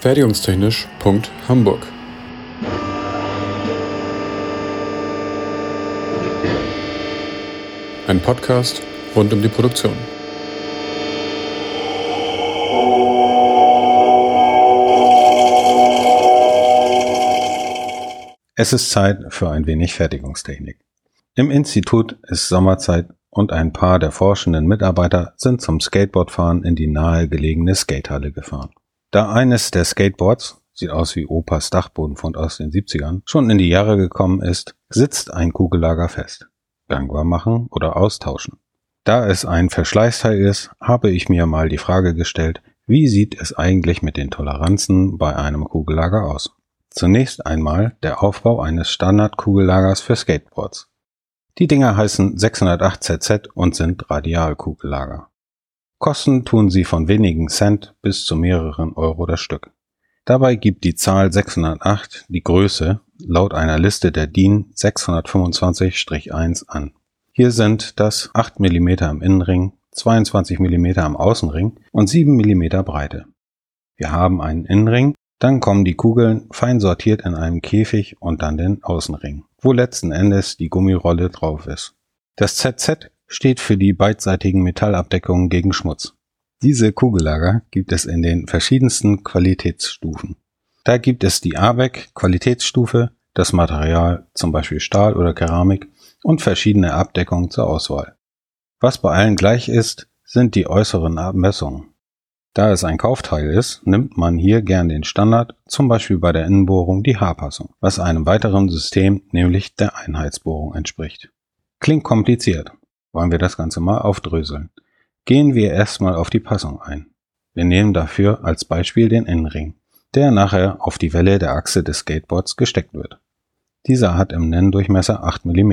Fertigungstechnisch.hamburg Ein Podcast rund um die Produktion. Es ist Zeit für ein wenig Fertigungstechnik. Im Institut ist Sommerzeit und ein paar der forschenden Mitarbeiter sind zum Skateboardfahren in die nahegelegene Skatehalle gefahren. Da eines der Skateboards, sieht aus wie Opas Dachbodenfund aus den 70ern, schon in die Jahre gekommen ist, sitzt ein Kugellager fest. Gangbar machen oder austauschen. Da es ein Verschleißteil ist, habe ich mir mal die Frage gestellt, wie sieht es eigentlich mit den Toleranzen bei einem Kugellager aus? Zunächst einmal der Aufbau eines Standardkugellagers für Skateboards. Die Dinger heißen 608 ZZ und sind Radialkugellager. Kosten tun sie von wenigen Cent bis zu mehreren Euro das Stück. Dabei gibt die Zahl 608 die Größe laut einer Liste der DIN 625-1 an. Hier sind das 8 mm im Innenring, 22 mm im Außenring und 7 mm Breite. Wir haben einen Innenring, dann kommen die Kugeln fein sortiert in einem Käfig und dann den Außenring wo letzten Endes die Gummirolle drauf ist. Das ZZ steht für die beidseitigen Metallabdeckungen gegen Schmutz. Diese Kugellager gibt es in den verschiedensten Qualitätsstufen. Da gibt es die ABEC Qualitätsstufe, das Material zum Beispiel Stahl oder Keramik und verschiedene Abdeckungen zur Auswahl. Was bei allen gleich ist, sind die äußeren Abmessungen. Da es ein Kaufteil ist, nimmt man hier gern den Standard, zum Beispiel bei der Innenbohrung die Haarpassung, was einem weiteren System, nämlich der Einheitsbohrung entspricht. Klingt kompliziert. Wollen wir das Ganze mal aufdröseln. Gehen wir erstmal auf die Passung ein. Wir nehmen dafür als Beispiel den Innenring, der nachher auf die Welle der Achse des Skateboards gesteckt wird. Dieser hat im Nenndurchmesser 8 mm.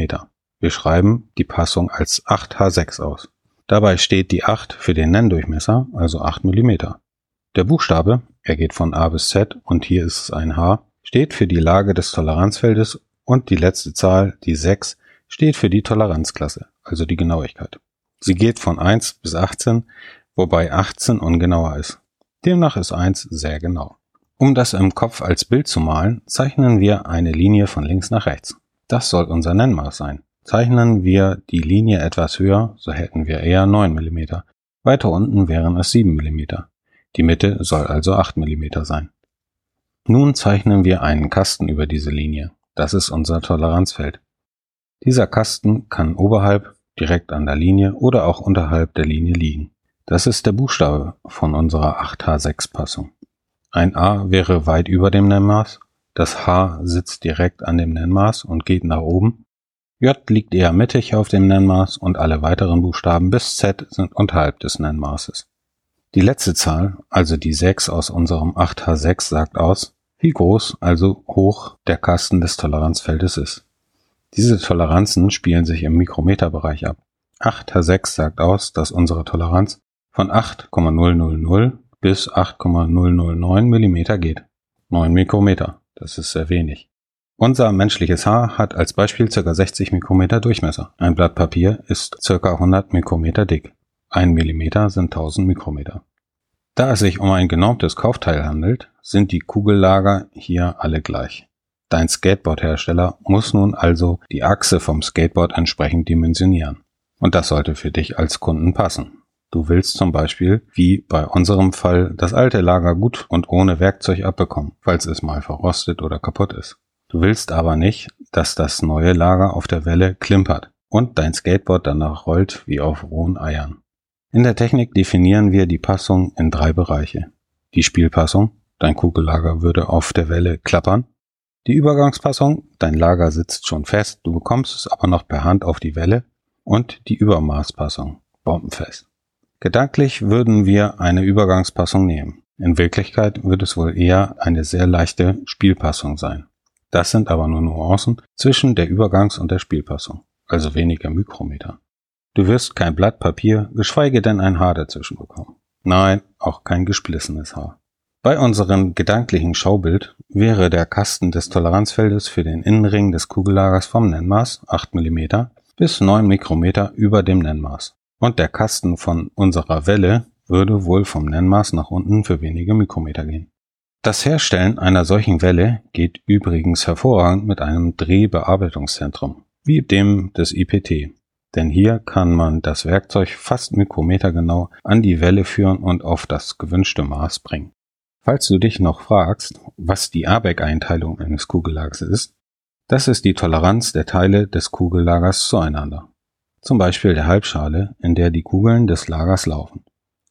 Wir schreiben die Passung als 8H6 aus. Dabei steht die 8 für den Nenndurchmesser, also 8 mm. Der Buchstabe, er geht von A bis Z und hier ist es ein H, steht für die Lage des Toleranzfeldes und die letzte Zahl, die 6, steht für die Toleranzklasse, also die Genauigkeit. Sie geht von 1 bis 18, wobei 18 ungenauer ist. Demnach ist 1 sehr genau. Um das im Kopf als Bild zu malen, zeichnen wir eine Linie von links nach rechts. Das soll unser Nennmaß sein. Zeichnen wir die Linie etwas höher, so hätten wir eher 9 mm. Weiter unten wären es 7 mm. Die Mitte soll also 8 mm sein. Nun zeichnen wir einen Kasten über diese Linie. Das ist unser Toleranzfeld. Dieser Kasten kann oberhalb, direkt an der Linie oder auch unterhalb der Linie liegen. Das ist der Buchstabe von unserer 8H6-Passung. Ein A wäre weit über dem Nennmaß, das H sitzt direkt an dem Nennmaß und geht nach oben J liegt eher mittig auf dem Nennmaß und alle weiteren Buchstaben bis Z sind unterhalb des Nennmaßes. Die letzte Zahl, also die 6 aus unserem 8H6 sagt aus, wie groß, also hoch der Kasten des Toleranzfeldes ist. Diese Toleranzen spielen sich im Mikrometerbereich ab. 8H6 sagt aus, dass unsere Toleranz von 8,000 bis 8,009 Millimeter geht. 9 Mikrometer, das ist sehr wenig. Unser menschliches Haar hat als Beispiel ca. 60 Mikrometer Durchmesser. Ein Blatt Papier ist ca. 100 Mikrometer dick. Ein Millimeter sind 1000 Mikrometer. Da es sich um ein genormtes Kaufteil handelt, sind die Kugellager hier alle gleich. Dein Skateboardhersteller muss nun also die Achse vom Skateboard entsprechend dimensionieren. Und das sollte für dich als Kunden passen. Du willst zum Beispiel, wie bei unserem Fall, das alte Lager gut und ohne Werkzeug abbekommen, falls es mal verrostet oder kaputt ist. Du willst aber nicht, dass das neue Lager auf der Welle klimpert und dein Skateboard danach rollt wie auf rohen Eiern. In der Technik definieren wir die Passung in drei Bereiche. Die Spielpassung, dein Kugellager würde auf der Welle klappern. Die Übergangspassung, dein Lager sitzt schon fest, du bekommst es aber noch per Hand auf die Welle. Und die Übermaßpassung, bombenfest. Gedanklich würden wir eine Übergangspassung nehmen. In Wirklichkeit wird es wohl eher eine sehr leichte Spielpassung sein. Das sind aber nur Nuancen zwischen der Übergangs- und der Spielpassung, also weniger Mikrometer. Du wirst kein Blatt Papier, geschweige denn ein Haar dazwischen bekommen. Nein, auch kein gesplissenes Haar. Bei unserem gedanklichen Schaubild wäre der Kasten des Toleranzfeldes für den Innenring des Kugellagers vom Nennmaß 8 mm bis 9 Mikrometer über dem Nennmaß. Und der Kasten von unserer Welle würde wohl vom Nennmaß nach unten für wenige Mikrometer gehen. Das Herstellen einer solchen Welle geht übrigens hervorragend mit einem Drehbearbeitungszentrum, wie dem des IPT. Denn hier kann man das Werkzeug fast mikrometergenau an die Welle führen und auf das gewünschte Maß bringen. Falls du dich noch fragst, was die ABEC-Einteilung eines Kugellagers ist, das ist die Toleranz der Teile des Kugellagers zueinander. Zum Beispiel der Halbschale, in der die Kugeln des Lagers laufen.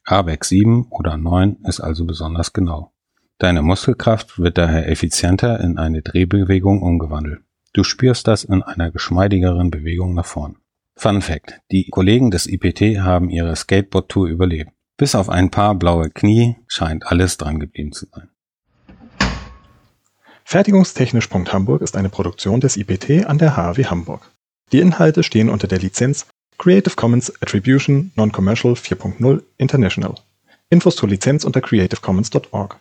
ABEC 7 oder 9 ist also besonders genau. Deine Muskelkraft wird daher effizienter in eine Drehbewegung umgewandelt. Du spürst das in einer geschmeidigeren Bewegung nach vorn. Fun Fact. Die Kollegen des IPT haben ihre Skateboard-Tour überlebt. Bis auf ein paar blaue Knie scheint alles dran geblieben zu sein. Fertigungstechnisch.hamburg ist eine Produktion des IPT an der HAW Hamburg. Die Inhalte stehen unter der Lizenz Creative Commons Attribution Non-Commercial 4.0 International. Infos zur Lizenz unter creativecommons.org.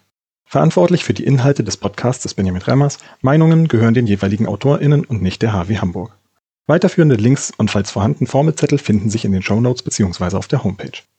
Verantwortlich für die Inhalte des Podcasts ist Benjamin Remmers. Meinungen gehören den jeweiligen AutorInnen und nicht der HW Hamburg. Weiterführende Links und falls vorhanden Formelzettel finden sich in den Shownotes bzw. auf der Homepage.